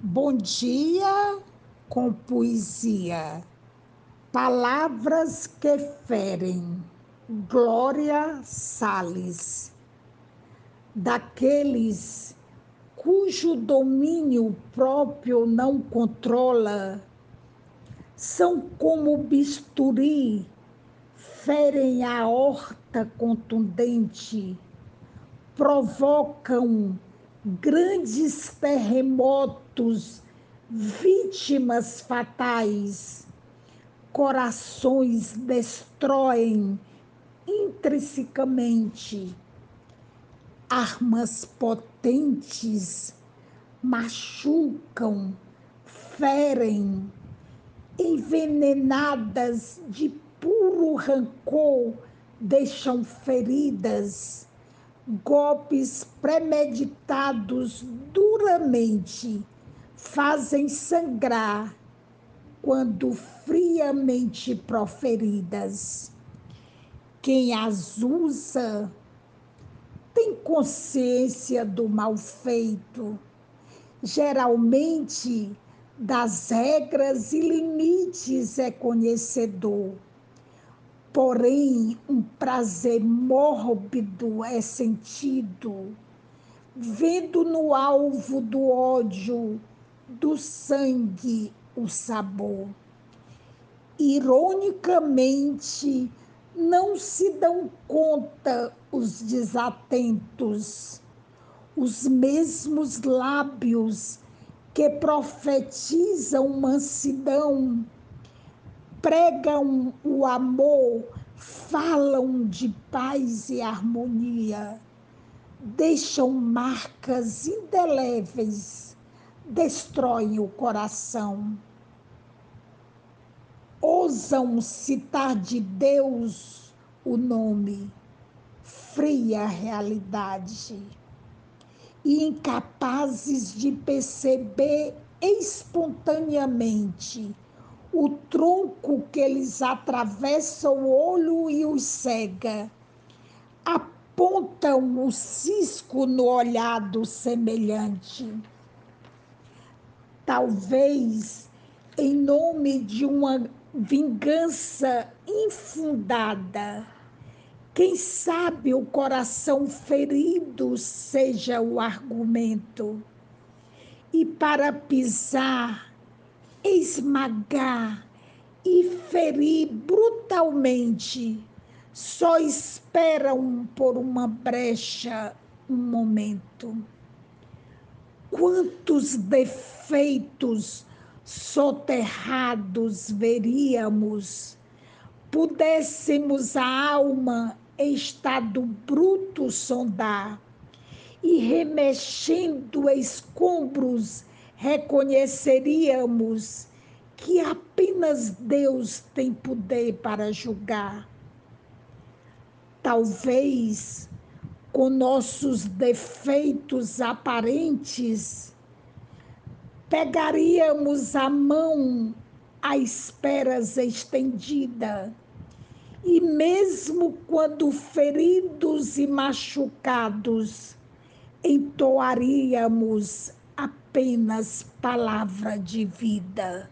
Bom dia com poesia. Palavras que ferem. Glória Salles. Daqueles cujo domínio próprio não controla, são como bisturi, ferem a horta contundente, provocam grandes terremotos, vítimas fatais, corações destroem intrinsecamente, armas potentes machucam, ferem, envenenadas de puro rancor, deixam feridas golpes premeditados duramente fazem sangrar quando friamente proferidas. Quem as usa tem consciência do mal feito, geralmente das regras e limites é conhecedor Porém, um prazer mórbido é sentido, vendo no alvo do ódio, do sangue, o sabor. Ironicamente, não se dão conta os desatentos, os mesmos lábios que profetizam mansidão pregam o amor, falam de paz e harmonia, deixam marcas indeléveis, destroem o coração. Ousam citar de Deus o nome, fria realidade, e incapazes de perceber espontaneamente o tronco que eles atravessam o olho e os cega, apontam o cisco no olhado semelhante. Talvez em nome de uma vingança infundada. Quem sabe o coração ferido seja o argumento. E para pisar esmagar e ferir brutalmente, só esperam por uma brecha um momento. Quantos defeitos soterrados veríamos, pudéssemos a alma em estado bruto sondar e remexendo escombros reconheceríamos que apenas Deus tem poder para julgar. Talvez com nossos defeitos aparentes, pegaríamos a mão a esperas estendida, e mesmo quando feridos e machucados, entoaríamos apenas palavra de vida.